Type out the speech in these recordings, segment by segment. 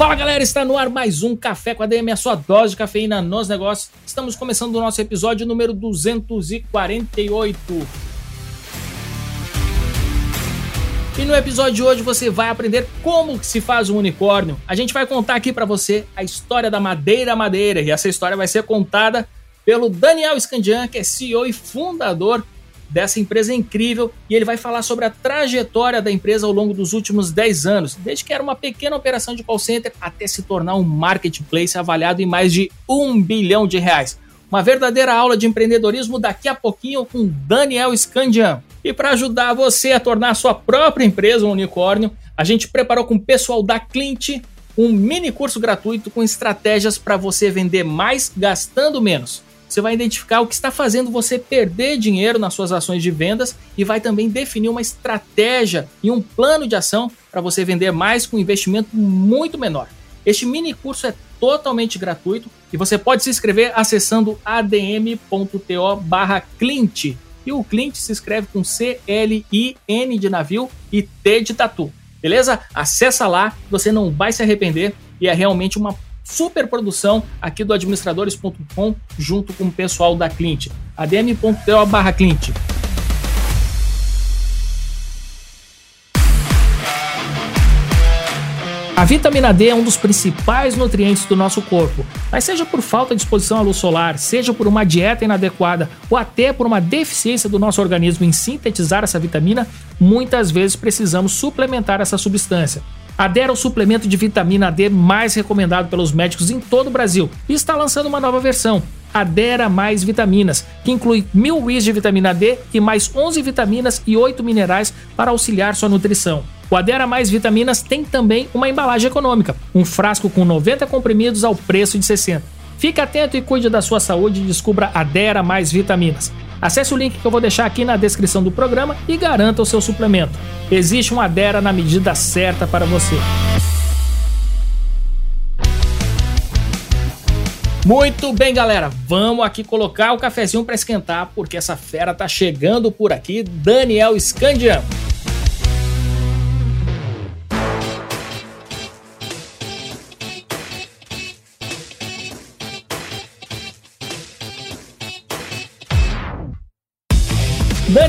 Fala galera, está no ar mais um Café com a DM, a sua dose de cafeína nos negócios. Estamos começando o nosso episódio número 248. E no episódio de hoje você vai aprender como se faz um unicórnio. A gente vai contar aqui para você a história da Madeira Madeira e essa história vai ser contada pelo Daniel Scandian, que é CEO e fundador dessa empresa incrível e ele vai falar sobre a trajetória da empresa ao longo dos últimos 10 anos, desde que era uma pequena operação de call center até se tornar um marketplace avaliado em mais de um bilhão de reais. Uma verdadeira aula de empreendedorismo daqui a pouquinho com Daniel Scandian. E para ajudar você a tornar a sua própria empresa um unicórnio, a gente preparou com o pessoal da Clint um mini curso gratuito com estratégias para você vender mais gastando menos. Você vai identificar o que está fazendo você perder dinheiro nas suas ações de vendas e vai também definir uma estratégia e um plano de ação para você vender mais com um investimento muito menor. Este mini curso é totalmente gratuito e você pode se inscrever acessando adm.to/clint. E o Clint se escreve com C L I N de navio e T de tatu. Beleza? Acessa lá, você não vai se arrepender e é realmente uma super produção aqui do administradores.com junto com o pessoal da Clint. adm.to barra Clint. A vitamina D é um dos principais nutrientes do nosso corpo, mas seja por falta de exposição à luz solar, seja por uma dieta inadequada ou até por uma deficiência do nosso organismo em sintetizar essa vitamina, muitas vezes precisamos suplementar essa substância. A Dera é suplemento de vitamina D mais recomendado pelos médicos em todo o Brasil e está lançando uma nova versão, a Dera Mais Vitaminas, que inclui mil WIs de vitamina D e mais 11 vitaminas e 8 minerais para auxiliar sua nutrição. O Adera Mais Vitaminas tem também uma embalagem econômica, um frasco com 90 comprimidos ao preço de 60. Fique atento e cuide da sua saúde e descubra Adera Mais Vitaminas. Acesse o link que eu vou deixar aqui na descrição do programa e garanta o seu suplemento. Existe um Adera na medida certa para você. Muito bem, galera. Vamos aqui colocar o cafezinho para esquentar, porque essa fera tá chegando por aqui, Daniel Scandian.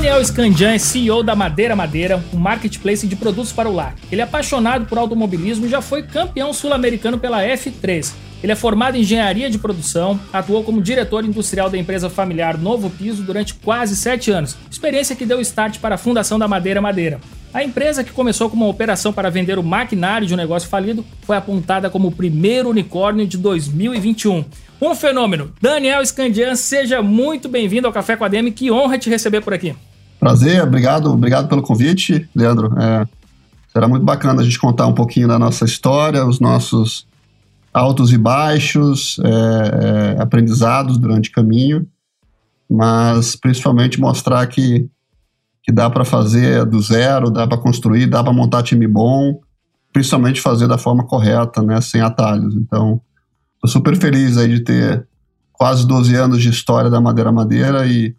Daniel Scandian é CEO da Madeira Madeira, um marketplace de produtos para o lar. Ele é apaixonado por automobilismo e já foi campeão sul-americano pela F3. Ele é formado em engenharia de produção, atuou como diretor industrial da empresa familiar Novo Piso durante quase sete anos, experiência que deu start para a fundação da Madeira Madeira. A empresa, que começou como uma operação para vender o maquinário de um negócio falido, foi apontada como o primeiro unicórnio de 2021. Um fenômeno. Daniel Scandian, seja muito bem-vindo ao Café com a DM. Que honra te receber por aqui. Prazer, obrigado, obrigado pelo convite, Leandro. É, será muito bacana a gente contar um pouquinho da nossa história, os nossos altos e baixos, é, é, aprendizados durante o caminho, mas principalmente mostrar que que dá para fazer do zero, dá para construir, dá para montar time bom, principalmente fazer da forma correta, né, sem atalhos. Então, estou super feliz aí de ter quase 12 anos de história da Madeira Madeira e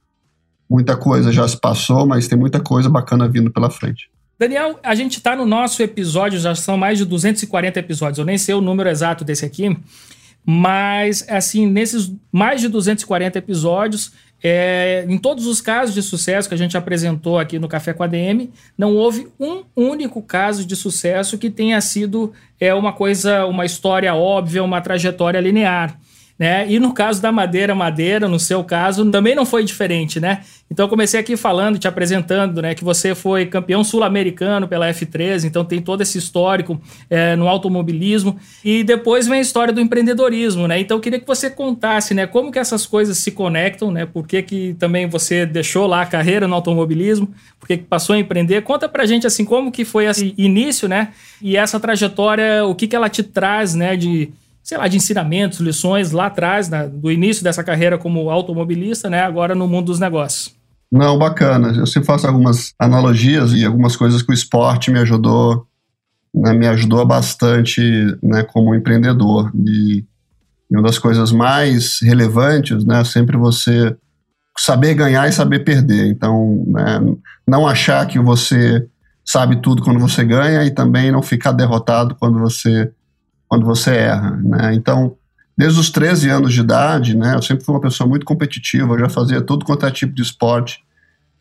muita coisa já se passou, mas tem muita coisa bacana vindo pela frente. Daniel, a gente está no nosso episódio, já são mais de 240 episódios, eu nem sei o número exato desse aqui, mas assim, nesses mais de 240 episódios, é, em todos os casos de sucesso que a gente apresentou aqui no Café com a DM, não houve um único caso de sucesso que tenha sido é, uma coisa, uma história óbvia, uma trajetória linear. Né? E no caso da Madeira Madeira, no seu caso, também não foi diferente, né? Então comecei aqui falando, te apresentando, né, que você foi campeão sul-americano pela F13, então tem todo esse histórico é, no automobilismo e depois vem a história do empreendedorismo, né? Então eu queria que você contasse, né, como que essas coisas se conectam, né? Por que, que também você deixou lá a carreira no automobilismo, por que, que passou a empreender? Conta pra gente assim como que foi esse início, né? E essa trajetória, o que que ela te traz, né, de sei lá, de ensinamentos, lições lá atrás, né, do início dessa carreira como automobilista, né, agora no mundo dos negócios. Não, bacana. Eu sempre faço algumas analogias e algumas coisas que o esporte me ajudou, né, me ajudou bastante né, como empreendedor. E uma das coisas mais relevantes, né, sempre você saber ganhar e saber perder. Então, né, não achar que você sabe tudo quando você ganha e também não ficar derrotado quando você quando você erra, né? Então, desde os 13 anos de idade, né, eu sempre fui uma pessoa muito competitiva, eu já fazia tudo quanto é tipo de esporte,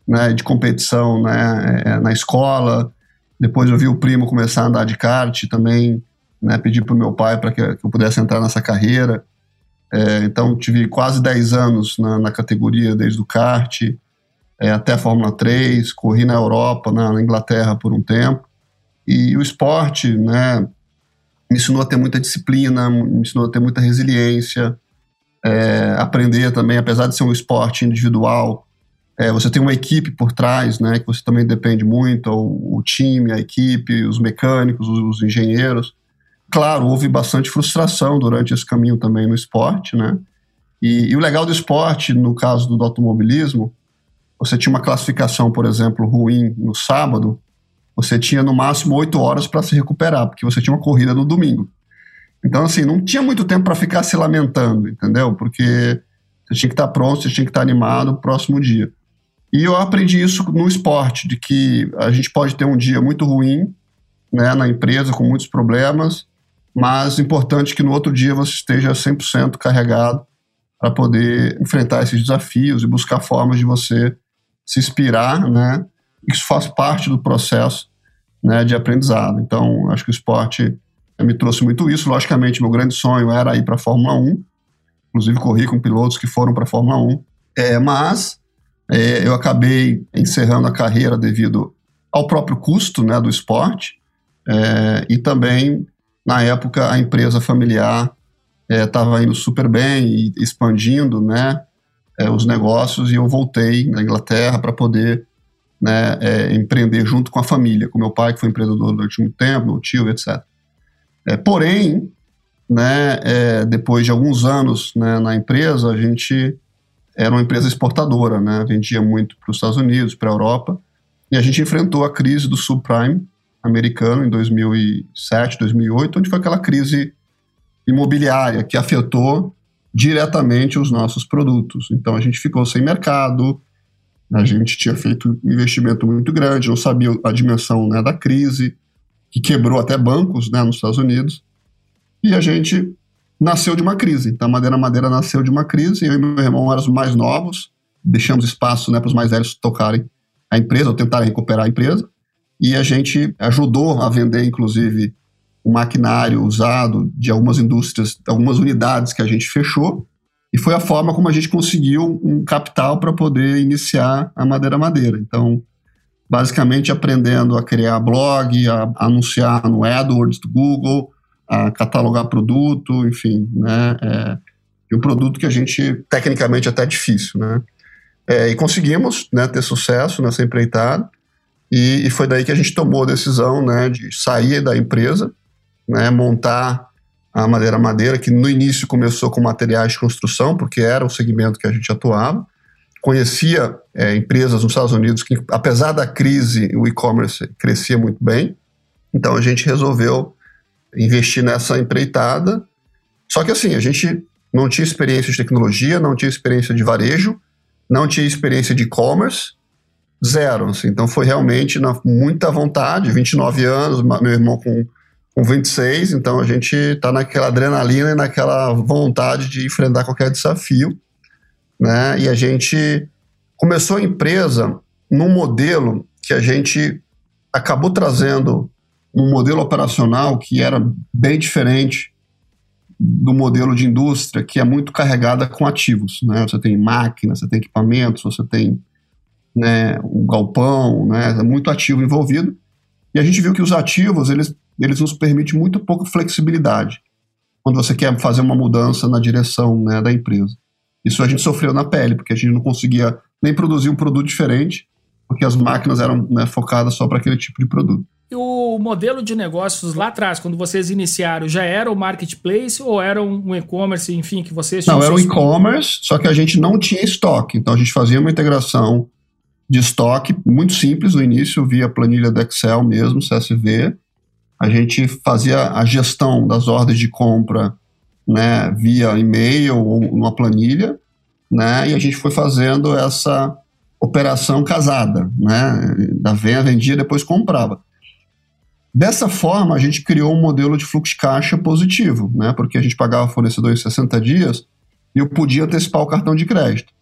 né, de competição, né, é, na escola. Depois eu vi o primo começar a andar de kart, também, né, pedi para o meu pai para que, que, eu pudesse entrar nessa carreira. É, então, tive quase 10 anos na, na categoria, desde o kart é, até a Fórmula 3, corri na Europa, na, na Inglaterra por um tempo. E o esporte, né, me ensinou a ter muita disciplina, me ensinou a ter muita resiliência, é, aprender também, apesar de ser um esporte individual, é, você tem uma equipe por trás, né, que você também depende muito, o, o time, a equipe, os mecânicos, os, os, engenheiros. Claro, houve bastante frustração durante esse caminho também no esporte, né, e, e o legal do esporte, no caso do automobilismo, você tinha uma classificação, por exemplo, ruim no sábado, você tinha no máximo oito horas para se recuperar, porque você tinha uma corrida no domingo. Então, assim, não tinha muito tempo para ficar se lamentando, entendeu? Porque você tinha que estar tá pronto, você tinha que estar tá animado no próximo dia. E eu aprendi isso no esporte, de que a gente pode ter um dia muito ruim né, na empresa, com muitos problemas, mas importante que no outro dia você esteja 100% carregado para poder enfrentar esses desafios e buscar formas de você se inspirar, né, isso faz parte do processo né, de aprendizado. Então, acho que o esporte me trouxe muito isso. Logicamente, meu grande sonho era ir para a Fórmula 1, inclusive corri com pilotos que foram para a Fórmula 1, é, mas é, eu acabei encerrando a carreira devido ao próprio custo né, do esporte é, e também, na época, a empresa familiar estava é, indo super bem e expandindo né, é, os negócios e eu voltei na Inglaterra para poder né, é, empreender junto com a família, com meu pai, que foi empreendedor durante muito tempo, meu tio, etc. É, porém, né, é, depois de alguns anos né, na empresa, a gente era uma empresa exportadora, né, vendia muito para os Estados Unidos, para a Europa, e a gente enfrentou a crise do subprime americano em 2007, 2008, onde foi aquela crise imobiliária que afetou diretamente os nossos produtos. Então a gente ficou sem mercado, a gente tinha feito um investimento muito grande, não sabia a dimensão né, da crise, que quebrou até bancos né, nos Estados Unidos. E a gente nasceu de uma crise. Então, a Madeira Madeira nasceu de uma crise. Eu e meu irmão éramos mais novos, deixamos espaço né, para os mais velhos tocarem a empresa, ou tentarem recuperar a empresa. E a gente ajudou a vender, inclusive, o maquinário usado de algumas indústrias, algumas unidades que a gente fechou e foi a forma como a gente conseguiu um capital para poder iniciar a Madeira Madeira. Então, basicamente aprendendo a criar blog, a, anunciar no AdWords do Google, a catalogar produto, enfim, né? É, e um produto que a gente, tecnicamente, até difícil, né? É, e conseguimos né, ter sucesso nessa empreitada, e, e, foi daí que a gente tomou a decisão né, de sair da empresa, né, montar a Madeira Madeira, que no início começou com materiais de construção, porque era o segmento que a gente atuava. Conhecia é, empresas nos Estados Unidos que, apesar da crise, o e-commerce crescia muito bem. Então a gente resolveu investir nessa empreitada. Só que assim, a gente não tinha experiência de tecnologia, não tinha experiência de varejo, não tinha experiência de e-commerce, zero. Assim. Então foi realmente na muita vontade, 29 anos, meu irmão com com 26, então a gente está naquela adrenalina e naquela vontade de enfrentar qualquer desafio, né? E a gente começou a empresa num modelo que a gente acabou trazendo um modelo operacional que era bem diferente do modelo de indústria, que é muito carregada com ativos, né? Você tem máquinas, você tem equipamentos, você tem né, um galpão, né? É muito ativo envolvido. E a gente viu que os ativos, eles eles nos permitem muito pouca flexibilidade quando você quer fazer uma mudança na direção né, da empresa. Isso a gente sofreu na pele, porque a gente não conseguia nem produzir um produto diferente, porque as máquinas eram né, focadas só para aquele tipo de produto. E o, modelo de negócios lá atrás, quando vocês iniciaram, já era o marketplace ou era um e-commerce, enfim, que vocês tinham? Não, era o e-commerce, só que a gente não tinha estoque. Então a gente fazia uma integração de estoque muito simples no início, via planilha do Excel mesmo, CSV. A gente fazia a gestão das ordens de compra né, via e-mail ou uma planilha, né, e a gente foi fazendo essa operação casada, né, da venda, vendia, depois comprava. Dessa forma, a gente criou um modelo de fluxo de caixa positivo, né, porque a gente pagava fornecedor em 60 dias e eu podia antecipar o cartão de crédito.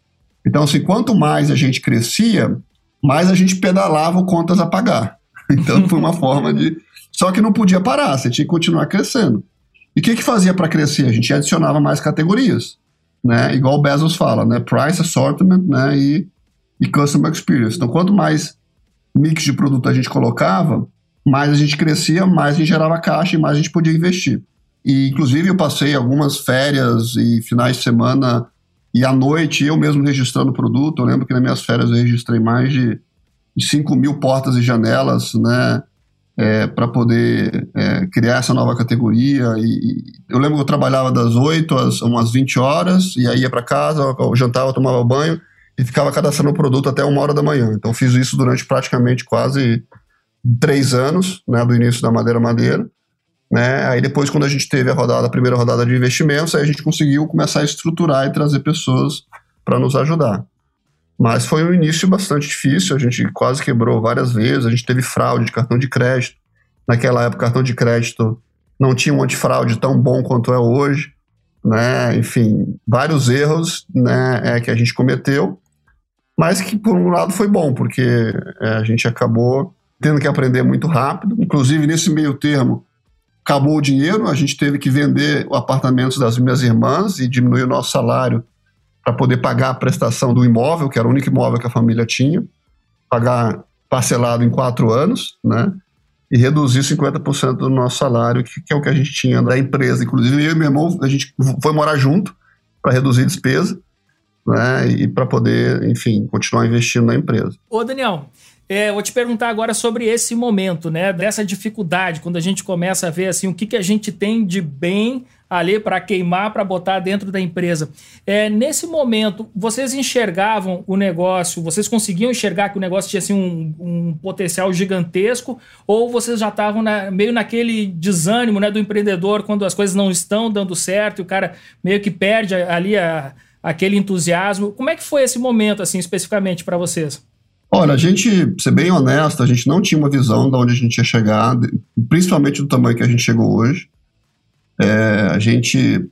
Então, assim, quanto mais a gente crescia, mais a gente pedalava contas a pagar. Então, foi uma forma de. Só que não podia parar, você tinha que continuar crescendo. E o que, que fazia para crescer? A gente adicionava mais categorias, né? Igual o Bezos fala, né? Price, assortment, né? E, e customer experience. Então, quanto mais mix de produto a gente colocava, mais a gente crescia, mais a gente gerava caixa e mais a gente podia investir. E, inclusive, eu passei algumas férias e finais de semana e à noite eu mesmo registrando produto. Eu lembro que nas minhas férias eu registrei mais de 5 mil portas e janelas, né? É, para poder é, criar essa nova categoria. E, eu lembro que eu trabalhava das 8 às umas 20 horas, e aí ia para casa, eu jantava, tomava banho e ficava cadastrando o produto até uma hora da manhã. Então fiz isso durante praticamente quase três anos, né, do início da Madeira Madeira. Né? Aí depois, quando a gente teve a rodada, a primeira rodada de investimentos, aí a gente conseguiu começar a estruturar e trazer pessoas para nos ajudar. Mas foi um início bastante difícil, a gente quase quebrou várias vezes, a gente teve fraude de cartão de crédito. Naquela época, cartão de crédito não tinha um antifraude tão bom quanto é hoje. Né? Enfim, vários erros né, é, que a gente cometeu, mas que por um lado foi bom, porque é, a gente acabou tendo que aprender muito rápido. Inclusive, nesse meio termo, acabou o dinheiro, a gente teve que vender apartamentos das minhas irmãs e diminuir o nosso salário para poder pagar a prestação do imóvel, que era o único imóvel que a família tinha, pagar parcelado em quatro anos, né? E reduzir 50% do nosso salário, que, que, é o que a gente tinha da empresa. Inclusive, eu e meu irmão, a gente foi morar junto para reduzir despesa, né? E para poder, enfim, continuar investindo na empresa. Ô, Daniel, é, vou te perguntar agora sobre esse momento, né? Dessa dificuldade, quando a gente começa a ver assim o que, que a gente tem de bem ali para queimar, para botar dentro da empresa. É, nesse momento, vocês enxergavam o negócio, vocês conseguiam enxergar que o negócio tinha assim, um, um potencial gigantesco, ou vocês já estavam na, meio naquele desânimo né, do empreendedor quando as coisas não estão dando certo e o cara meio que perde ali a, aquele entusiasmo? Como é que foi esse momento, assim, especificamente para vocês? Olha, a gente, ser bem honesto, a gente não tinha uma visão de onde a gente ia chegar, principalmente do tamanho que a gente chegou hoje. É, a gente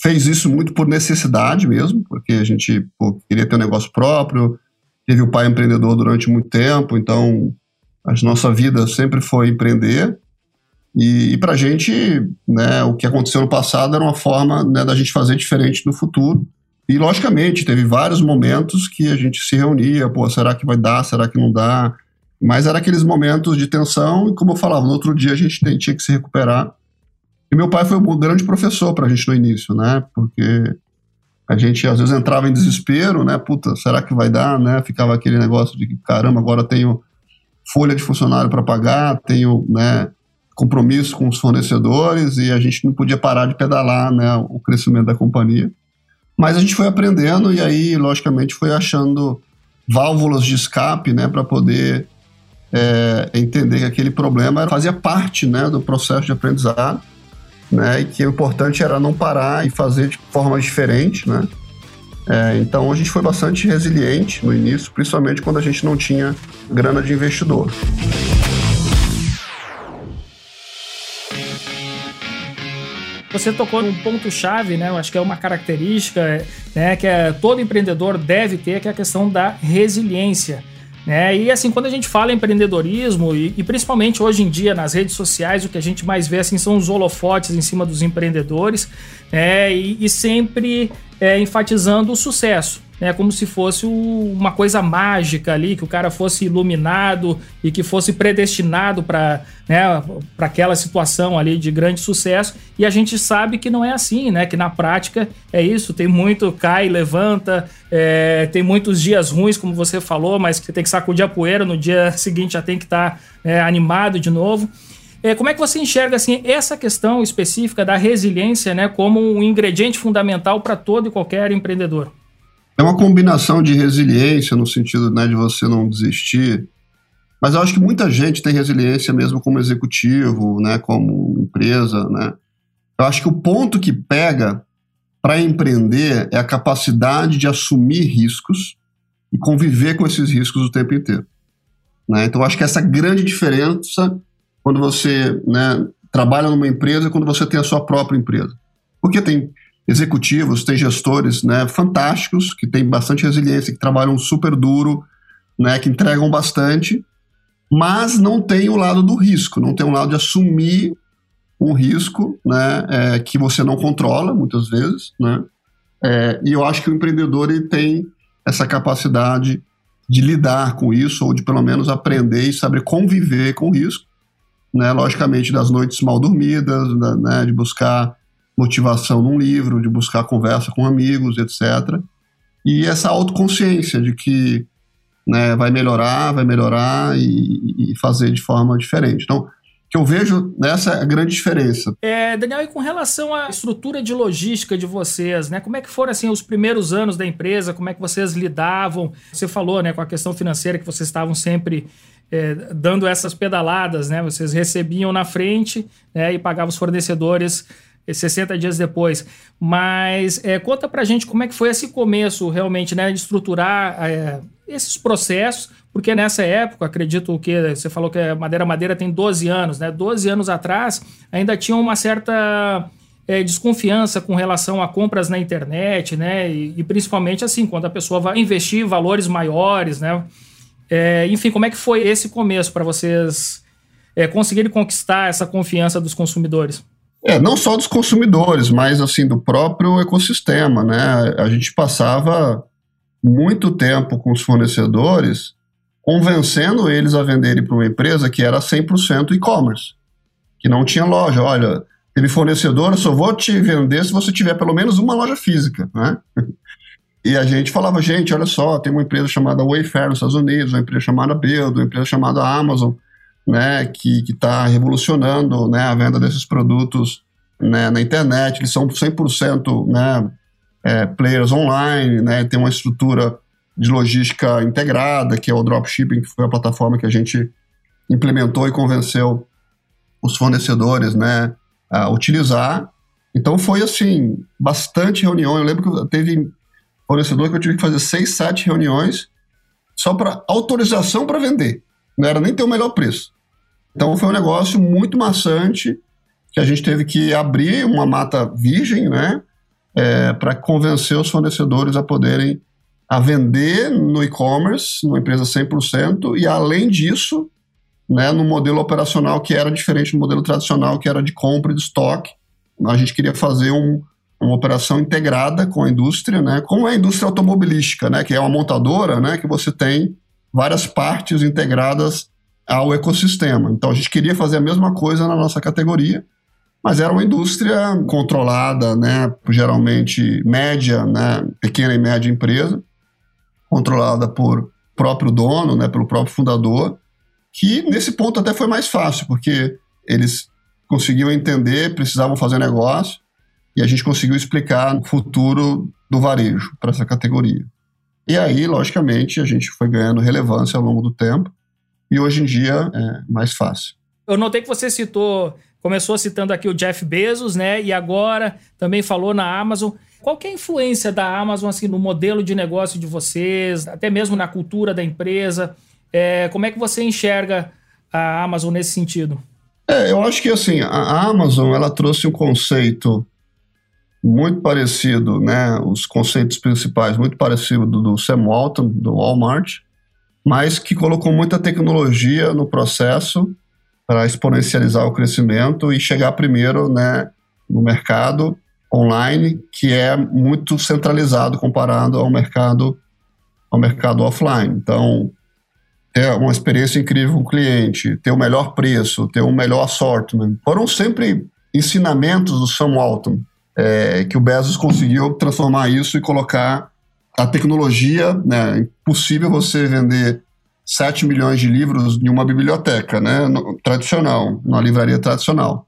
fez isso muito por necessidade mesmo, porque a gente pô, queria ter um negócio próprio, teve o pai empreendedor durante muito tempo, então a nossa vida sempre foi empreender. E, e para a gente, né, o que aconteceu no passado era uma forma né, da gente fazer diferente no futuro. E, logicamente, teve vários momentos que a gente se reunia, pô, será que vai dar, será que não dá? Mas era aqueles momentos de tensão e, como eu falava, no outro dia a gente tinha que se recuperar e meu pai foi um grande professor para a gente no início, né? Porque a gente às vezes entrava em desespero, né? Puta, será que vai dar, né? Ficava aquele negócio de caramba, agora tenho folha de funcionário para pagar, tenho, né, compromisso com os fornecedores e a gente não podia parar de pedalar, né, o crescimento da companhia. Mas a gente foi aprendendo e aí, logicamente, foi achando válvulas de escape, né, para poder é, entender que aquele problema fazia parte, né, do processo de aprendizado né? E que o importante era não parar e fazer de forma diferente, né? É, então a gente foi bastante resiliente no início, principalmente quando a gente não tinha grana de investidor. Você tocou num ponto-chave, né? Eu acho que é uma característica né, que é, todo empreendedor deve ter, que é a questão da resiliência. Né? E assim, quando a gente fala em empreendedorismo, e, e, principalmente hoje em dia nas redes sociais, o que a gente mais vê assim, são os holofotes em cima dos empreendedores, né? e, e sempre é, enfatizando o sucesso né, como se fosse uma coisa mágica ali, que o cara fosse iluminado e que fosse predestinado para né, aquela situação ali de grande sucesso. E a gente sabe que não é assim, né? Que na prática é isso, tem muito cai, levanta, é, tem muitos dias ruins, como você falou, mas que você tem que sacudir a poeira, no dia seguinte já tem que estar tá, é, animado de novo. É, como é que você enxerga assim essa questão específica da resiliência, né, como um ingrediente fundamental para todo e qualquer empreendedor? É uma combinação de resiliência no sentido né, de você não desistir, mas eu acho que muita gente tem resiliência mesmo como executivo, né, como empresa, né. Eu acho que o ponto que pega para empreender é a capacidade de assumir riscos e conviver com esses riscos o tempo inteiro. Né? Então, acho que essa grande diferença quando você né, trabalha numa empresa quando você tem a sua própria empresa. Porque tem executivos, tem gestores né, fantásticos, que têm bastante resiliência, que trabalham super duro, né, que entregam bastante, mas não tem o lado do risco, não tem o lado de assumir um risco né, é, que você não controla, muitas vezes. Né? É, e eu acho que o empreendedor ele tem essa capacidade de lidar com isso, ou de pelo menos aprender e saber conviver com o risco, né? logicamente das noites mal dormidas, da, né? de buscar motivação num livro, de buscar conversa com amigos, etc. E essa autoconsciência de que né, vai melhorar, vai melhorar e, e fazer de forma diferente. Então, que eu vejo nessa é a grande diferença. É, Daniel, e com relação à estrutura de logística de vocês, né? Como é que foram assim os primeiros anos da empresa? Como é que vocês lidavam? Você falou, né, com a questão financeira que vocês estavam sempre é, dando essas pedaladas, né? Vocês recebiam na frente né, e pagavam os fornecedores 60 dias depois. Mas é, conta pra gente como é que foi esse começo realmente, né? De estruturar é, esses processos, porque nessa época, acredito que você falou que a Madeira Madeira tem 12 anos, né? 12 anos atrás ainda tinha uma certa é, desconfiança com relação a compras na internet, né? E, e, principalmente assim, quando a pessoa vai investir valores maiores, né? É, enfim, como é que foi esse começo para vocês é, conseguirem conquistar essa confiança dos consumidores? É, não só dos consumidores, mas assim do próprio ecossistema, né? A gente passava muito tempo com os fornecedores convencendo eles a venderem para uma empresa que era 100% e-commerce, que não tinha loja. Olha, teve fornecedor, eu só vou te vender se você tiver pelo menos uma loja física, né? E a gente falava, gente, olha só, tem uma empresa chamada Wayfair nos Estados Unidos, uma empresa chamada Build, uma empresa chamada Amazon, né, que está revolucionando né, a venda desses produtos né, na internet. Eles são 100% né, é, players online, né, tem uma estrutura de logística integrada, que é o dropshipping, que foi a plataforma que a gente implementou e convenceu os fornecedores né, a utilizar. Então foi assim, bastante reunião. Eu lembro que teve fornecedor que eu tive que fazer seis, sete reuniões só para autorização para vender. Não era nem ter o melhor preço. Então foi um negócio muito maçante que a gente teve que abrir uma mata virgem, né, é, para convencer os fornecedores a poderem a vender no e-commerce, numa empresa 100%, e além disso, né, no modelo operacional que era diferente do modelo tradicional, que era de compra e de estoque, a gente queria fazer um, uma operação integrada com a indústria, né, como é a indústria automobilística, né, que é uma montadora, né, que você tem várias partes integradas ao ecossistema. Então a gente queria fazer a mesma coisa na nossa categoria, mas era uma indústria controlada, né, geralmente média, né, pequena e média empresa, controlada por próprio dono, né, pelo próprio fundador, que nesse ponto até foi mais fácil, porque eles conseguiam entender, precisavam fazer negócio, e a gente conseguiu explicar o futuro do varejo para essa categoria. E aí, logicamente, a gente foi ganhando relevância ao longo do tempo, e hoje em dia é mais fácil. Eu notei que você citou, começou citando aqui o Jeff Bezos, né? E agora também falou na Amazon. Qual é a influência da Amazon assim, no modelo de negócio de vocês, até mesmo na cultura da empresa? É, como é que você enxerga a Amazon nesse sentido? É, eu acho que assim, a Amazon ela trouxe um conceito muito parecido, né? Os conceitos principais muito parecido do, do Sam Walton, do Walmart, mas que colocou muita tecnologia no processo para exponencializar o crescimento e chegar primeiro né, no mercado online, que é muito centralizado comparado ao mercado ao mercado offline. Então, ter uma experiência incrível com o cliente, ter o melhor preço, ter o melhor assortment, foram sempre ensinamentos do Sam Walton, é, que o Bezos conseguiu transformar isso e colocar a tecnologia, né, impossível você vender 7 milhões de livros em uma biblioteca, né, no, tradicional, numa livraria tradicional.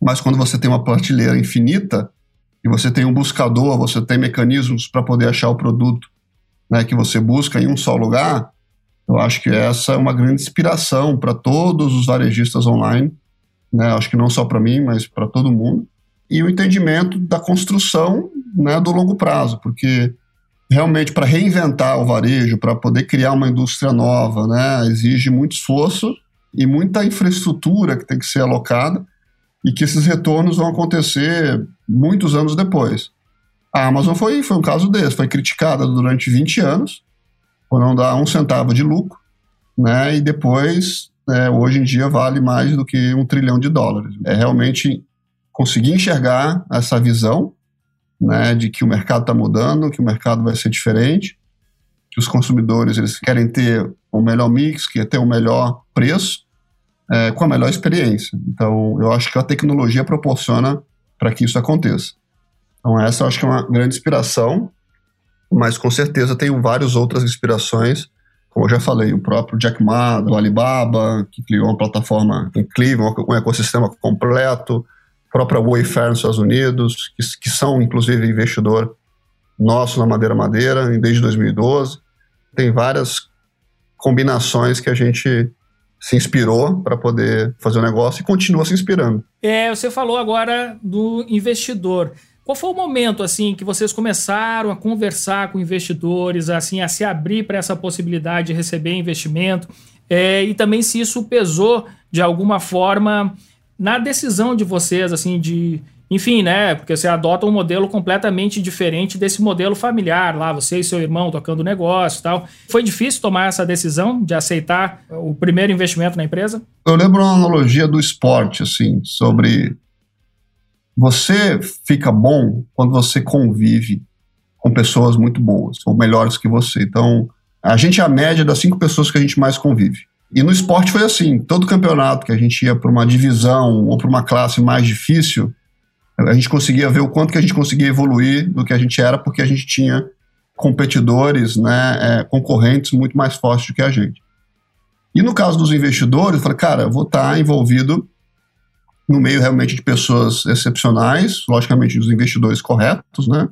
Mas quando você tem uma prateleira infinita e você tem um buscador, você tem mecanismos para poder achar o produto né, que você busca em um só lugar, eu acho que essa é uma grande inspiração para todos os varejistas online, né, acho que não só para mim, mas para todo mundo, e o entendimento da construção né, do longo prazo, porque realmente para reinventar o varejo, para poder criar uma indústria nova, né, exige muito esforço e muita infraestrutura que tem que ser alocada e que esses retornos vão acontecer muitos anos depois. A Amazon foi, foi um caso desse, foi criticada durante 20 anos por não dar um centavo de lucro, né, e depois, é, hoje em dia, vale mais do que um trilhão de dólares. É realmente conseguir enxergar essa visão né, de que o mercado está mudando, que o mercado vai ser diferente, que os consumidores eles querem ter o melhor mix, querem ter o melhor preço, é, com a melhor experiência. Então, eu acho que a tecnologia proporciona para que isso aconteça. Então, essa eu acho que é uma grande inspiração, mas com certeza tenho várias outras inspirações, como eu já falei, o próprio Jack Ma, do Alibaba, que criou uma plataforma incrível, um ecossistema completo, própria Wayfair nos Estados Unidos, que, que são inclusive investidor nosso na Madeira Madeira desde 2012. Tem várias combinações que a gente se inspirou para poder fazer o negócio e continua se inspirando. É, você falou agora do investidor. Qual foi o momento assim que vocês começaram a conversar com investidores, assim, a se abrir para essa possibilidade de receber investimento? É, e também se isso pesou de alguma forma na decisão de vocês, assim, de. Enfim, né? Porque você adota um modelo completamente diferente desse modelo familiar lá, você e seu irmão tocando negócio e tal. Foi difícil tomar essa decisão de aceitar o primeiro investimento na empresa? Eu lembro uma analogia do esporte, assim, sobre você fica bom quando você convive com pessoas muito boas, ou melhores que você. Então, a gente é a média das cinco pessoas que a gente mais convive. E no esporte foi assim: todo campeonato que a gente ia para uma divisão ou para uma classe mais difícil, a gente conseguia ver o quanto que a gente conseguia evoluir do que a gente era, porque a gente tinha competidores, né, é, concorrentes muito mais fortes do que a gente. E no caso dos investidores, eu falei, cara, eu vou estar envolvido no meio realmente de pessoas excepcionais, logicamente os investidores corretos, né,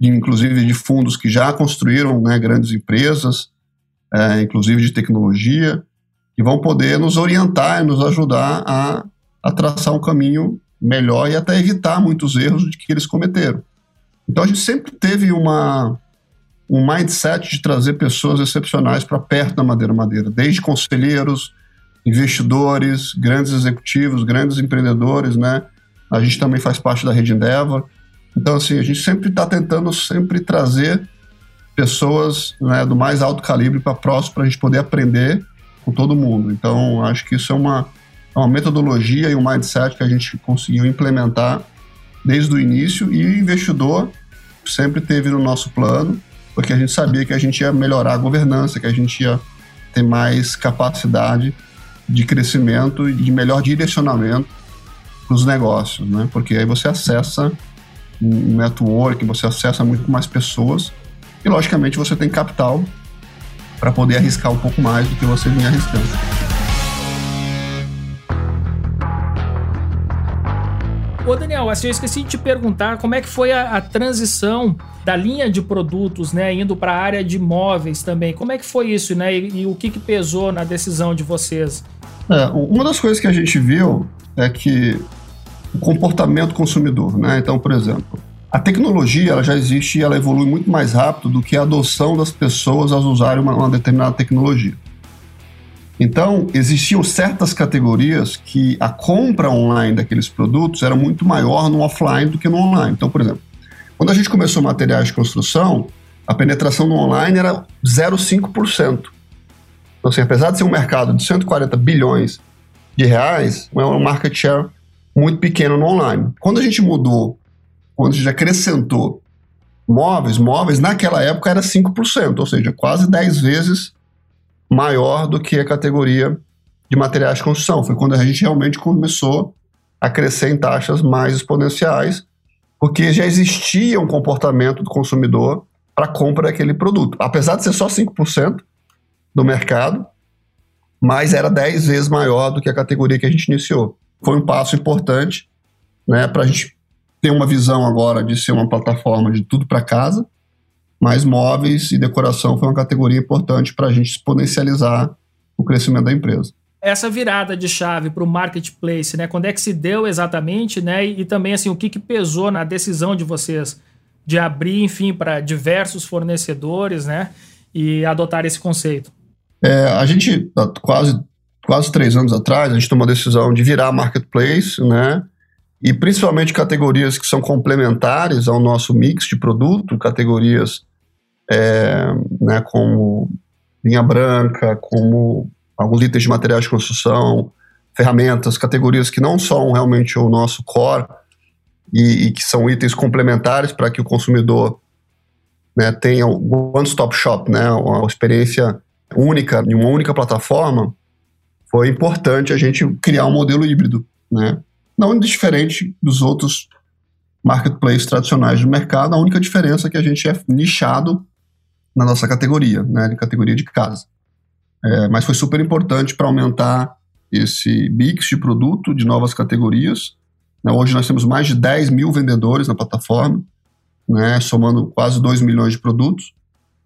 inclusive de fundos que já construíram né, grandes empresas, é, inclusive de tecnologia, que vão poder nos orientar e nos ajudar a, a traçar um caminho melhor e até evitar muitos erros de que eles cometeram. Então a gente sempre teve uma, um mindset de trazer pessoas excepcionais para perto da Madeira Madeira, desde conselheiros, investidores, grandes executivos, grandes empreendedores, né? A gente também faz parte da rede Endeavor. Então, assim, a gente sempre está tentando sempre trazer pessoas né, do mais alto calibre para próximo para a gente poder aprender com todo mundo. Então, acho que isso é uma, é uma metodologia e um mindset que a gente conseguiu implementar desde o início e o investidor sempre teve no nosso plano, porque a gente sabia que a gente ia melhorar a governança, que a gente ia ter mais capacidade de crescimento e de melhor direcionamento para os negócios, né? Porque aí você acessa um network, você acessa muito mais pessoas e, logicamente, você tem capital para poder arriscar um pouco mais do que você vinha arriscando. Ô Daniel, assim, eu esqueci de te perguntar como é que foi a, a transição da linha de produtos, né, indo para a área de imóveis também. Como é que foi isso, né? E, e o que, que pesou na decisão de vocês? É, uma das coisas que a gente viu é que o comportamento consumidor, né? Então, por exemplo, a tecnologia ela já existe e ela evolui muito mais rápido do que a adoção das pessoas a usarem uma, uma determinada tecnologia. Então, existiam certas categorias que a compra online daqueles produtos era muito maior no offline do que no online. Então, por exemplo, quando a gente começou materiais de construção, a penetração no online era 0,5%. Então, assim, apesar de ser um mercado de 140 bilhões de reais, é um market share muito pequeno no online. Quando a gente mudou quando gente acrescentou móveis, móveis naquela época era 5%, ou seja, quase 10 vezes maior do que a categoria de materiais de construção. Foi quando a gente realmente começou a crescer em taxas mais exponenciais, porque já existia um comportamento do consumidor para compra daquele produto. Apesar de ser só 5%, do mercado, mas era 10 vezes maior do que a categoria que a gente iniciou. Foi um passo importante né, para a gente ter uma visão agora de ser uma plataforma de tudo para casa, mas móveis e decoração foi uma categoria importante para a gente exponencializar o crescimento da empresa. Essa virada de chave para o marketplace, né? Quando é que se deu exatamente, né? E, e também assim, o que, que pesou na decisão de vocês de abrir, enfim, para diversos fornecedores, né? E adotar esse conceito? É, a gente, quase, quase três anos atrás, a gente tomou a decisão de virar marketplace, né? E principalmente categorias que são complementares ao nosso mix de produto, categorias é, né, como linha branca, como alguns itens de materiais de construção, ferramentas, categorias que não são realmente o nosso core, e, e que são itens complementares para que o consumidor né, tenha um one-stop shop, né, uma experiência única em uma única plataforma, foi importante a gente criar um modelo híbrido, né? Não diferente dos outros marketplaces tradicionais do mercado, a única diferença é que a gente é nichado na nossa categoria, né, de categoria de casa. É, mas foi super importante para aumentar esse mix de produto de novas categorias né? Hoje nós temos mais de 10 mil vendedores na plataforma, né, somando quase 2 milhões de produtos.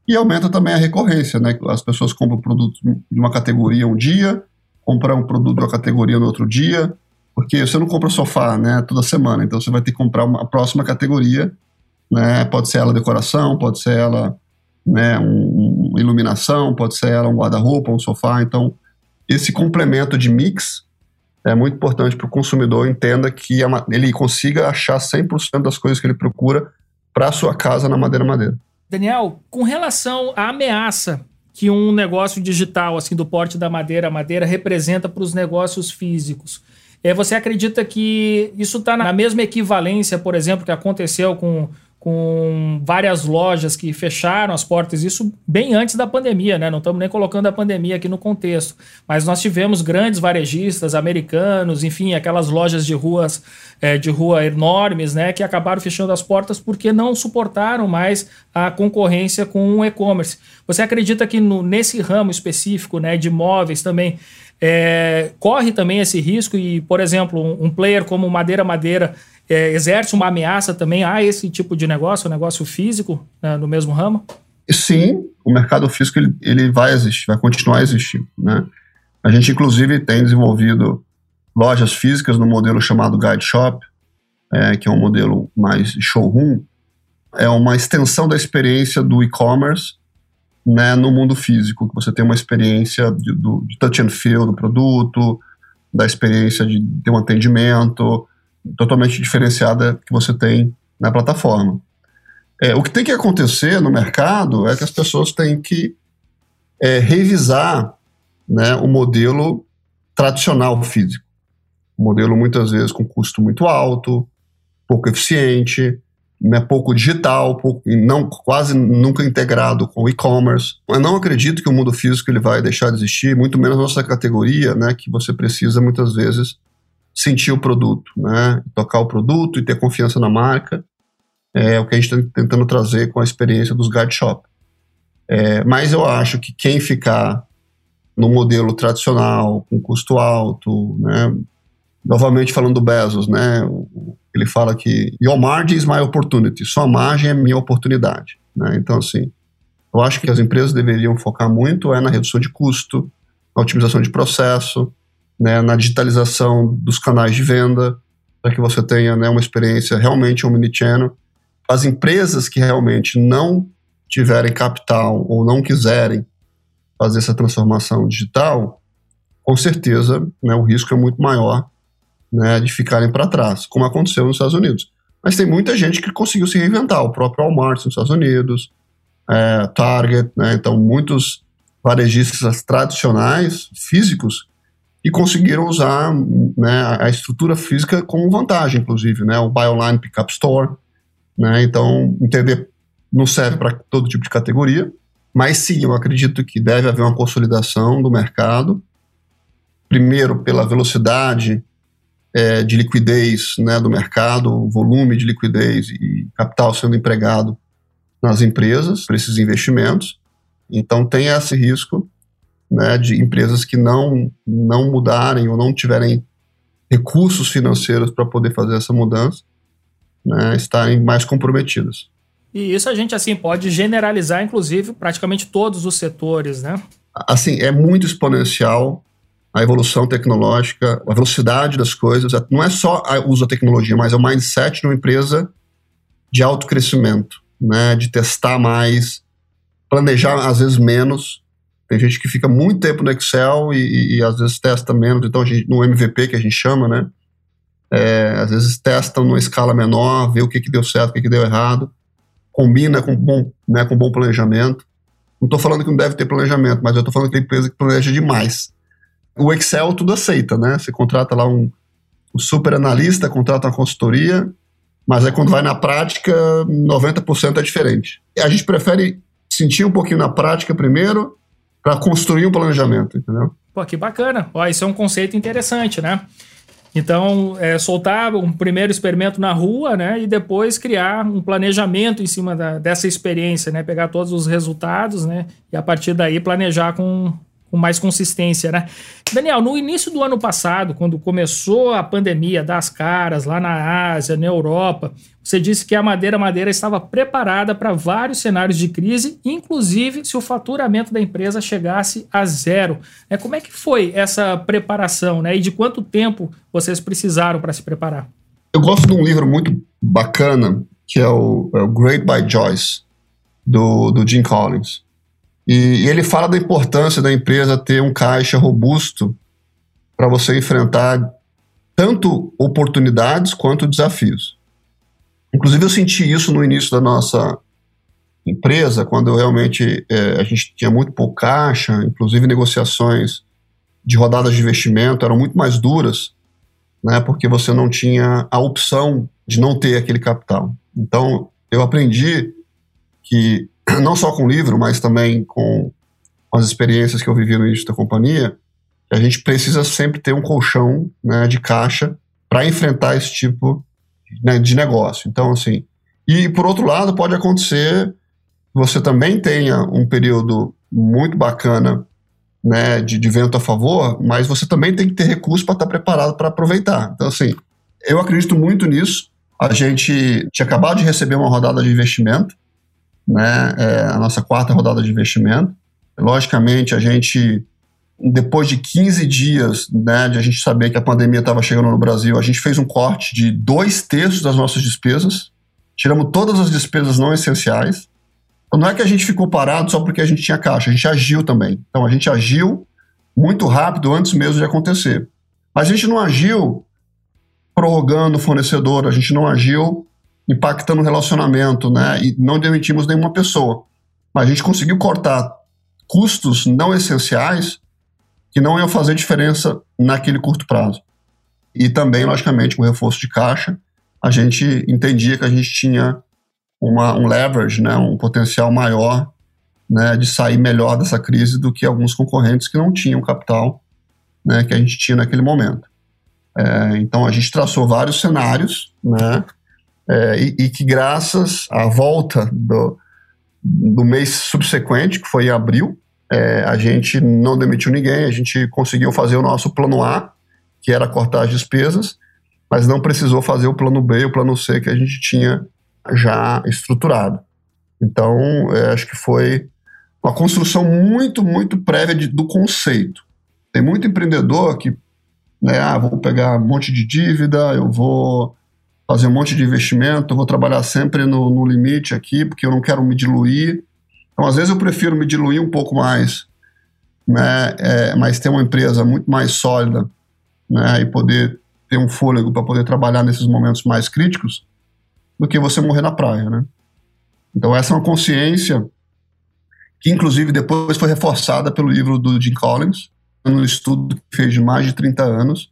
E aumenta também a recorrência, né? As pessoas compram produtos de uma categoria um dia, compram um produto de uma categoria no outro dia, porque você não compra sofá, né, toda semana, então você vai ter que comprar uma próxima categoria, né? Pode ser ela decoração, pode ser ela, né, um, um iluminação, pode ser ela um guarda-roupa, um sofá, então esse complemento de mix é muito importante para o consumidor entenda que ele consiga achar 100% das coisas que ele procura para a sua casa na Madeira Madeira. Daniel, com relação à ameaça que um negócio digital, assim, do porte da madeira madeira, representa para os negócios físicos. É, você acredita que isso está na mesma equivalência, por exemplo, que aconteceu com com várias lojas que fecharam as portas, isso bem antes da pandemia, né? Não estamos nem colocando a pandemia aqui no contexto, mas nós tivemos grandes varejistas americanos, enfim, aquelas lojas de ruas é, de rua enormes, né? Que acabaram fechando as portas porque não suportaram mais a concorrência com o e-commerce. Você acredita que no, nesse ramo específico, né, de móveis também é, corre também esse risco e, por exemplo, um, um player como Madeira Madeira é, exerce uma ameaça também a esse tipo de negócio, negócio físico, né, no mesmo ramo? Sim, o mercado físico ele, ele vai existir, vai continuar existindo. Né? A gente, inclusive, tem desenvolvido lojas físicas no modelo chamado Guide Shop, é, que é um modelo mais showroom, é uma extensão da experiência do e-commerce né, no mundo físico, que você tem uma experiência de, do, de touch and feel do produto, da experiência de ter um atendimento, totalmente diferenciada que você tem na plataforma. É, o que tem que acontecer no mercado é que as pessoas têm que é, revisar né, o modelo tradicional físico. Um modelo muitas vezes com custo muito alto, pouco eficiente, né, pouco digital, pouco, não, quase nunca integrado com o e-commerce. Eu não acredito que o mundo físico ele vai deixar de existir, muito menos nossa categoria, né, que você precisa muitas vezes sentir o produto, né? Tocar o produto e ter confiança na marca. É o que a gente está tentando trazer com a experiência dos guide shop. É, mas eu acho que quem ficar no modelo tradicional, com custo alto, né? Novamente falando do Bezos, né? Ele fala que your margin is my opportunity. Sua margem é minha oportunidade, né? Então, assim, eu acho que as empresas deveriam focar muito é na redução de custo, na otimização de processo, né, na digitalização dos canais de venda, para que você tenha né, uma experiência realmente omnichannel. As empresas que realmente não tiverem capital ou não quiserem fazer essa transformação digital, com certeza né, o risco é muito maior né, de ficarem para trás, como aconteceu nos Estados Unidos. Mas tem muita gente que conseguiu se reinventar, o próprio Walmart nos Estados Unidos, é, Target, né, então muitos varejistas tradicionais, físicos, e conseguiram usar né, a estrutura física como vantagem, inclusive, né, o Buy Online Pickup Store. Né, então, entender não serve para todo tipo de categoria, mas sim, eu acredito que deve haver uma consolidação do mercado, primeiro pela velocidade é, de liquidez né, do mercado, volume de liquidez e capital sendo empregado nas empresas para esses investimentos. Então, tem esse risco né, de empresas que não, não mudarem ou não tiverem recursos financeiros para poder fazer essa mudança, né, estarem mais comprometidas. E isso a gente assim pode generalizar, inclusive, praticamente todos os setores, né? Assim, é muito exponencial a evolução tecnológica, a velocidade das coisas. Não é só o uso da tecnologia, mas é o mindset de uma empresa de alto crescimento, né? De testar mais, planejar às vezes menos. Tem gente que fica muito tempo no Excel e, e, e às vezes testa menos. Então, gente, no MVP que a gente chama, né? É, às vezes testam numa escala menor, vê o que, que deu certo, o que, que deu errado combina com bom, né, com bom planejamento. Não estou falando que não deve ter planejamento, mas eu estou falando que tem empresa que planeja demais. O Excel tudo aceita, né? Você contrata lá um, um super analista, contrata uma consultoria, mas aí quando vai na prática, 90% é diferente. A gente prefere sentir um pouquinho na prática primeiro para construir um planejamento, entendeu? Pô, que bacana. Ó, isso é um conceito interessante, né? Então, é, soltar um primeiro experimento na rua, né? E depois criar um planejamento em cima da, dessa experiência, né? Pegar todos os resultados, né? E a partir daí planejar com, com mais consistência, né? Daniel, no início do ano passado, quando começou a pandemia das caras lá na Ásia, na Europa, você disse que a Madeira Madeira estava preparada para vários cenários de crise, inclusive se o faturamento da empresa chegasse a zero. É, como é que foi essa preparação, né? E de quanto tempo vocês precisaram para se preparar? Eu gosto de um livro muito bacana que é o, é o Great by Joyce, do, do Jim Collins. E, e ele fala da importância da empresa ter um caixa robusto para você enfrentar tanto oportunidades quanto desafios. Inclusive, eu senti isso no início da nossa empresa, quando realmente é, a gente tinha muito pouco caixa, inclusive negociações de rodadas de investimento eram muito mais duras, né, porque você não tinha a opção de não ter aquele capital. Então, eu aprendi que não só com o livro, mas também com as experiências que eu vivi no início da companhia, a gente precisa sempre ter um colchão né, de caixa para enfrentar esse tipo né, de negócio. Então, assim, e por outro lado, pode acontecer você também tenha um período muito bacana né, de, de vento a favor, mas você também tem que ter recursos para estar tá preparado para aproveitar. Então, assim, eu acredito muito nisso. A gente tinha acabado de receber uma rodada de investimento, né, é a nossa quarta rodada de investimento. Logicamente, a gente, depois de 15 dias né, de a gente saber que a pandemia estava chegando no Brasil, a gente fez um corte de dois terços das nossas despesas, tiramos todas as despesas não essenciais. Então, não é que a gente ficou parado só porque a gente tinha caixa, a gente agiu também. Então, a gente agiu muito rápido antes mesmo de acontecer. A gente não agiu prorrogando o fornecedor, a gente não agiu impactando o relacionamento, né? E não demitimos nenhuma pessoa. Mas a gente conseguiu cortar custos não essenciais que não iam fazer diferença naquele curto prazo. E também, logicamente, com reforço de caixa, a gente entendia que a gente tinha uma, um leverage, né, um potencial maior né, de sair melhor dessa crise do que alguns concorrentes que não tinham capital né, que a gente tinha naquele momento. É, então, a gente traçou vários cenários, né, é, e, e, que graças à volta do, do mês subsequente, que foi em abril, é, a gente não demitiu ninguém, a gente conseguiu fazer o nosso plano A, que era cortar as despesas, mas não precisou fazer o plano B e o plano C que a gente tinha já estruturado. Então, é, acho que foi uma construção muito, muito prévia de, do conceito. Tem muito empreendedor que, né, ah, vou pegar um monte de dívida, eu vou fazer um monte de investimento, eu vou trabalhar sempre no, no limite aqui, porque eu não quero me diluir. Então, às vezes, eu prefiro me diluir um pouco mais, né, é, mas ter uma empresa muito mais sólida né, e poder ter um fôlego para poder trabalhar nesses momentos mais críticos do que você morrer na praia. Né? Então, essa é uma consciência que, inclusive, depois foi reforçada pelo livro do Jim Collins, no estudo que fez de mais de 30 anos,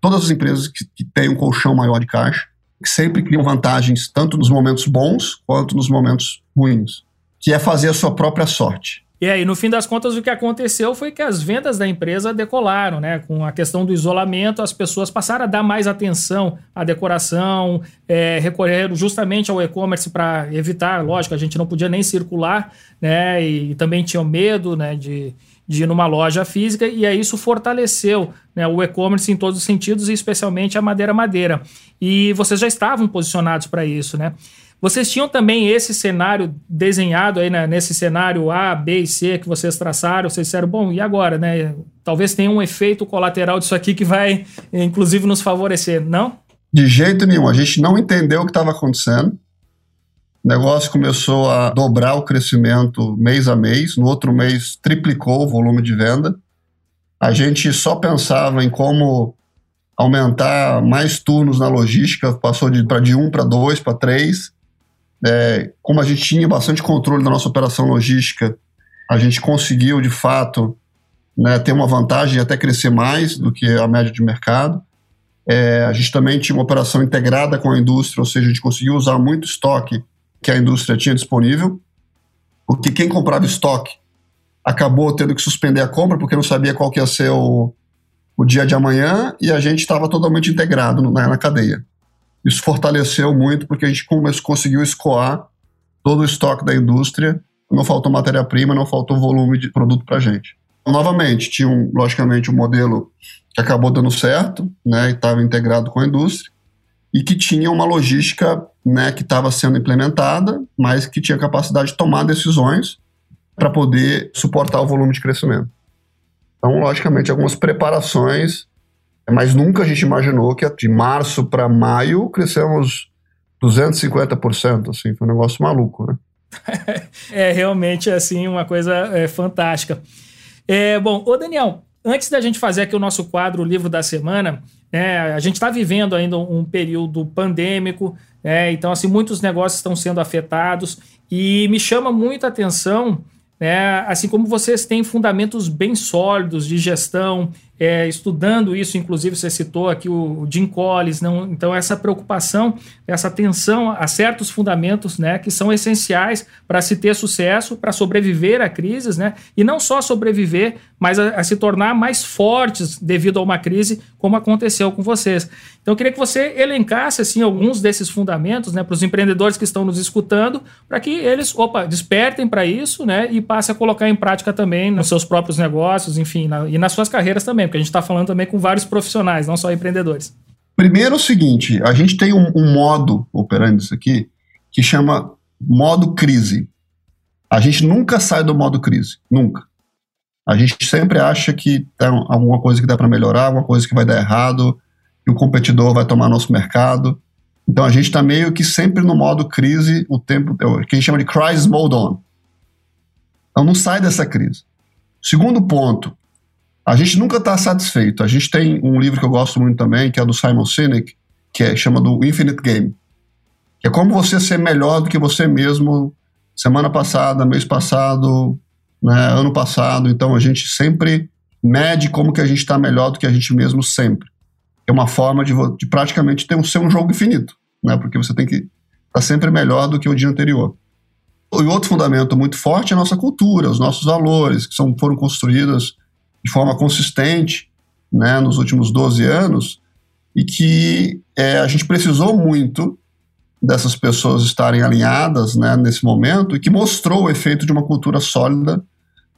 todas as empresas que, que têm um colchão maior de caixa, que sempre criam vantagens tanto nos momentos bons quanto nos momentos ruins, que é fazer a sua própria sorte. E aí, no fim das contas, o que aconteceu foi que as vendas da empresa decolaram, né? Com a questão do isolamento, as pessoas passaram a dar mais atenção à decoração, é, recorreram justamente ao e-commerce para evitar, lógico, a gente não podia nem circular, né? E, e também tinham medo, né? De, de ir numa loja física e aí isso fortaleceu né, o e-commerce em todos os sentidos e especialmente a madeira madeira. E vocês já estavam posicionados para isso, né? Vocês tinham também esse cenário desenhado aí, né, nesse cenário A, B e C que vocês traçaram, vocês disseram, bom, e agora, né? Talvez tenha um efeito colateral disso aqui que vai, inclusive, nos favorecer, não? De jeito nenhum, a gente não entendeu o que estava acontecendo. O negócio começou a dobrar o crescimento mês a mês, no outro mês triplicou o volume de venda. A gente só pensava em como aumentar mais turnos na logística, passou de, de um para dois, para três. É, como a gente tinha bastante controle da nossa operação logística, a gente conseguiu, de fato, né, ter uma vantagem e até crescer mais do que a média de mercado. É, a gente também tinha uma operação integrada com a indústria, ou seja, a gente conseguiu usar muito estoque que a indústria tinha disponível, porque quem comprava estoque acabou tendo que suspender a compra porque não sabia qual que ia ser o, o dia de amanhã e a gente estava totalmente integrado na, na cadeia. Isso fortaleceu muito porque a gente conseguiu escoar todo o estoque da indústria, não faltou matéria-prima, não faltou volume de produto para a gente. Novamente, tinha, um, logicamente, um modelo que acabou dando certo, né, e estava integrado com a indústria, e que tinha uma logística né, que estava sendo implementada, mas que tinha capacidade de tomar decisões para poder suportar o volume de crescimento. Então, logicamente, algumas preparações mas nunca a gente imaginou que de março para maio crescemos 250%, assim, foi um negócio maluco, né? é realmente assim uma coisa é, fantástica. É, bom, ô Daniel, antes da gente fazer aqui o nosso quadro o livro da semana, né, a gente está vivendo ainda um período pandêmico, né, então assim muitos negócios estão sendo afetados e me chama muita atenção né? Assim como vocês têm fundamentos bem sólidos de gestão, é, estudando isso, inclusive você citou aqui o, Jim Collins, não, então essa preocupação, essa atenção a certos fundamentos né, que são essenciais para se ter sucesso, para sobreviver a crises, né, e não só sobreviver, mas a, a, se tornar mais fortes devido a uma crise, como aconteceu com vocês. Então eu queria que você elencasse assim, alguns desses fundamentos né, para os empreendedores que estão nos escutando, para que eles opa, despertem para isso né, e passem a colocar em prática também nos seus próprios negócios, enfim, na, e nas suas carreiras também porque a gente está falando também com vários profissionais, não só empreendedores. Primeiro é o seguinte, a gente tem um, um modo operando isso aqui que chama modo crise. A gente nunca sai do modo crise, nunca. A gente sempre acha que tem alguma coisa que dá para melhorar, alguma coisa que vai dar errado, que o competidor vai tomar nosso mercado. Então a gente está meio que sempre no modo crise, o tempo é que a gente chama de crisis mode on. Então não sai dessa crise. Segundo ponto, a gente nunca está satisfeito. A gente tem um livro que eu gosto muito também, que é do Simon Sinek, que é, chama do Infinite Game. É como você ser melhor do que você mesmo semana passada, mês passado, né, ano passado. Então a gente sempre mede como que a gente está melhor do que a gente mesmo sempre. É uma forma de, de praticamente ter um, ser um jogo infinito, né, porque você tem que estar tá sempre melhor do que o dia anterior. E outro fundamento muito forte é a nossa cultura, os nossos valores, que são, foram construídos de forma consistente né, nos últimos 12 anos e que é, a gente precisou muito dessas pessoas estarem alinhadas né, nesse momento e que mostrou o efeito de uma cultura sólida,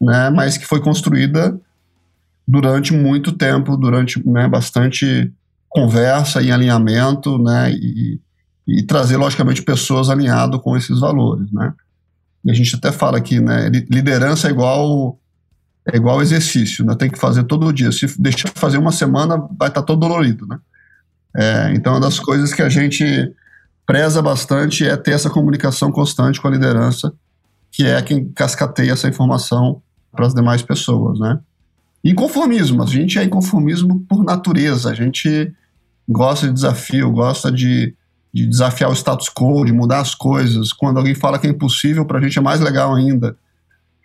né, mas que foi construída durante muito tempo, durante né, bastante conversa e alinhamento, né, e, e trazer, logicamente, pessoas alinhadas com esses valores, né. E a gente até fala aqui, né, liderança é igual é igual exercício, né? Tem que fazer todo dia. Se deixar fazer uma semana, vai estar tá todo dolorido, né? É, então, uma das coisas que a gente preza bastante é ter essa comunicação constante com a liderança, que é quem cascateia essa informação para as demais pessoas, né? Inconformismo. A gente é inconformismo por natureza. A gente gosta de desafio, gosta de, de desafiar o status quo, de mudar as coisas. Quando alguém fala que é impossível, para a gente é mais legal ainda.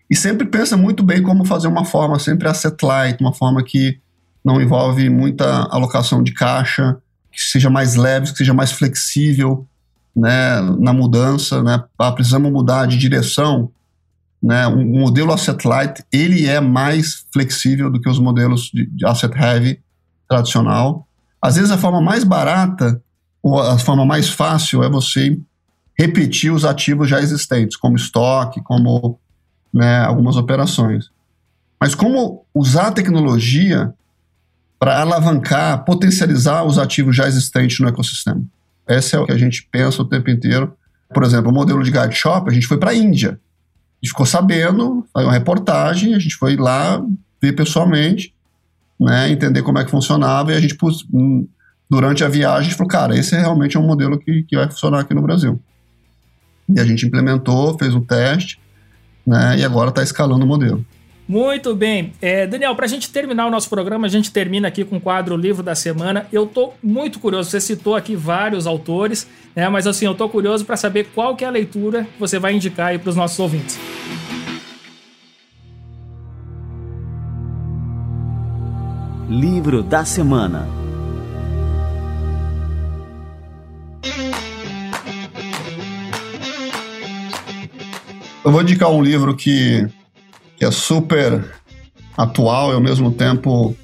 E sempre pensa muito bem como fazer uma forma sempre asset light, uma forma que não envolve muita alocação de caixa, que seja mais leve, que seja mais flexível né, na mudança. Né? Ah, precisamos mudar de direção. Né? Um, modelo asset light ele é mais flexível do que os modelos de, de asset heavy tradicional. Às vezes a forma mais barata ou a forma mais fácil é você repetir os ativos já existentes, como estoque, como né, algumas operações. mas como usar a tecnologia para alavancar, potencializar os ativos já existentes no ecossistema. Esse é o que a gente pensa o tempo inteiro. Por exemplo, o modelo de guide shop, a gente foi para a Índia. A gente ficou sabendo, faz uma reportagem, a gente foi lá ver pessoalmente, né, entender como é que funcionava, e a gente, hum, durante a viagem, a falou, cara, esse é realmente é um modelo que, que vai funcionar aqui no Brasil. E a gente implementou, fez um teste, né, e agora está escalando o modelo. Muito bem. É, Daniel, para a gente terminar o nosso programa, a gente termina aqui com o quadro Livro da Semana. Eu tô muito curioso, você citou aqui vários autores, né, mas assim, eu tô curioso para saber qual que é a leitura que você vai indicar aí para os nossos ouvintes. Livro da Semana Eu vou indicar um livro que que é super atual e ao mesmo tempo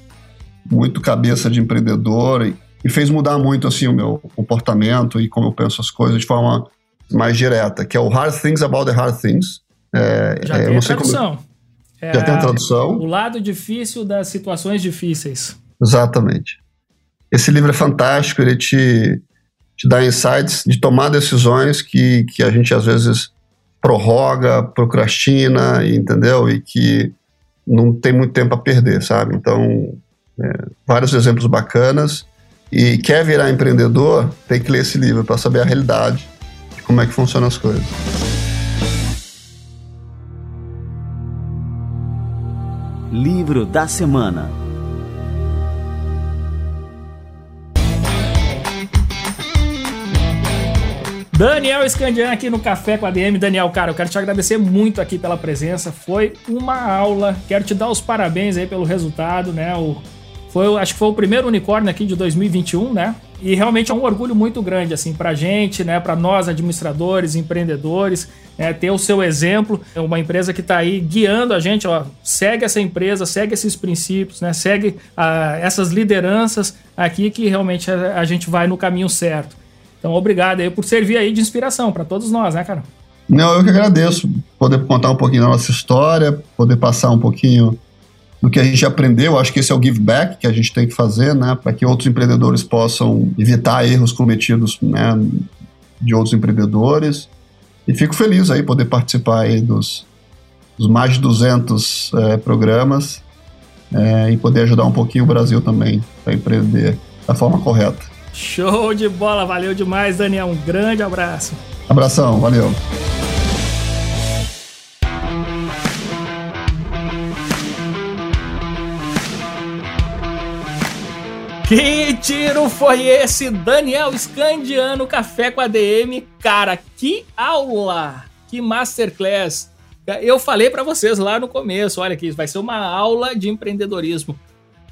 muito cabeça de empreendedor e, e, fez mudar muito assim o meu comportamento e como eu penso as coisas de forma mais direta, que é o Hard Things About the Hard Things. É, Já é, tem a tradução. Como... É Já tem a tradução. O lado difícil das situações difíceis. Exatamente. Esse livro é fantástico, ele te, te dá insights de tomar decisões que, que a gente às vezes prorroga, procrastina, entendeu? E que não tem muito tempo a perder, sabe? Então, é, vários exemplos bacanas. E quer virar empreendedor, tem que ler esse livro para saber a realidade de como é que funcionam as coisas. Livro da semana. Daniel Scandian aqui no Café com a DM. Daniel, cara, eu quero te agradecer muito aqui pela presença. Foi uma aula. Quero te dar os parabéns aí pelo resultado, né? O, foi, acho que foi o primeiro unicórnio aqui de 2021, né? E realmente é um orgulho muito grande, assim, pra gente, né? Pra nós, administradores, empreendedores, né? ter o seu exemplo. É uma empresa que tá aí guiando a gente, ó. Segue essa empresa, segue esses princípios, né? Segue ah, essas lideranças aqui que realmente a, a gente vai no caminho certo. Então, obrigado aí por servir aí de inspiração para todos nós, né, cara? Não, eu que agradeço poder contar um pouquinho da nossa história, poder passar um pouquinho do que a gente aprendeu. Acho que esse é o give back que a gente tem que fazer, né, para que outros empreendedores possam evitar erros cometidos, né, de outros empreendedores. E fico feliz aí poder participar aí dos, dos mais de 200 é, programas é, e poder ajudar um pouquinho o Brasil também a empreender da forma correta. Show de bola, valeu demais, Daniel. Um grande abraço. Abração, valeu. Que tiro foi esse? Daniel Scandiano, Café com a DM. Cara, que aula! Que masterclass! Eu falei para vocês lá no começo, olha aqui, vai ser uma aula de empreendedorismo.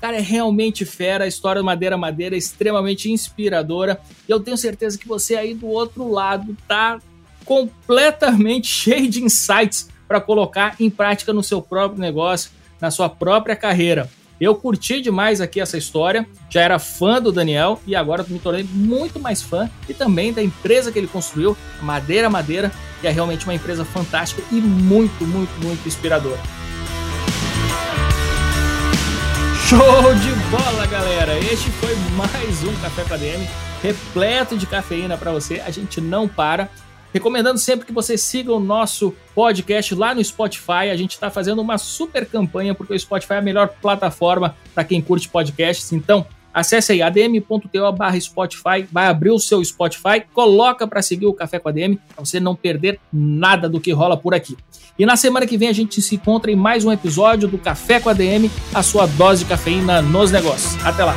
Cara, é realmente fera. A história do Madeira Madeira é extremamente inspiradora. E eu tenho certeza que você aí do outro lado tá completamente cheio de insights para colocar em prática no seu próprio negócio, na sua própria carreira. Eu curti demais aqui essa história, já era fã do Daniel e agora me tornei muito mais fã e também da empresa que ele construiu, Madeira Madeira, que é realmente uma empresa fantástica e muito, muito, muito inspiradora. Show de bola, galera! Este foi mais um Café com a DM, repleto de cafeína para você. A gente não para. Recomendando sempre que você siga o nosso podcast lá no Spotify. A gente está fazendo uma super campanha, porque o Spotify é a melhor plataforma para quem curte podcasts. Então, Acesse aí adm.to barra Spotify, vai abrir o seu Spotify, coloca para seguir o Café com a DM, para você não perder nada do que rola por aqui. E na semana que vem a gente se encontra em mais um episódio do Café com a DM, a sua dose de cafeína nos negócios. Até lá!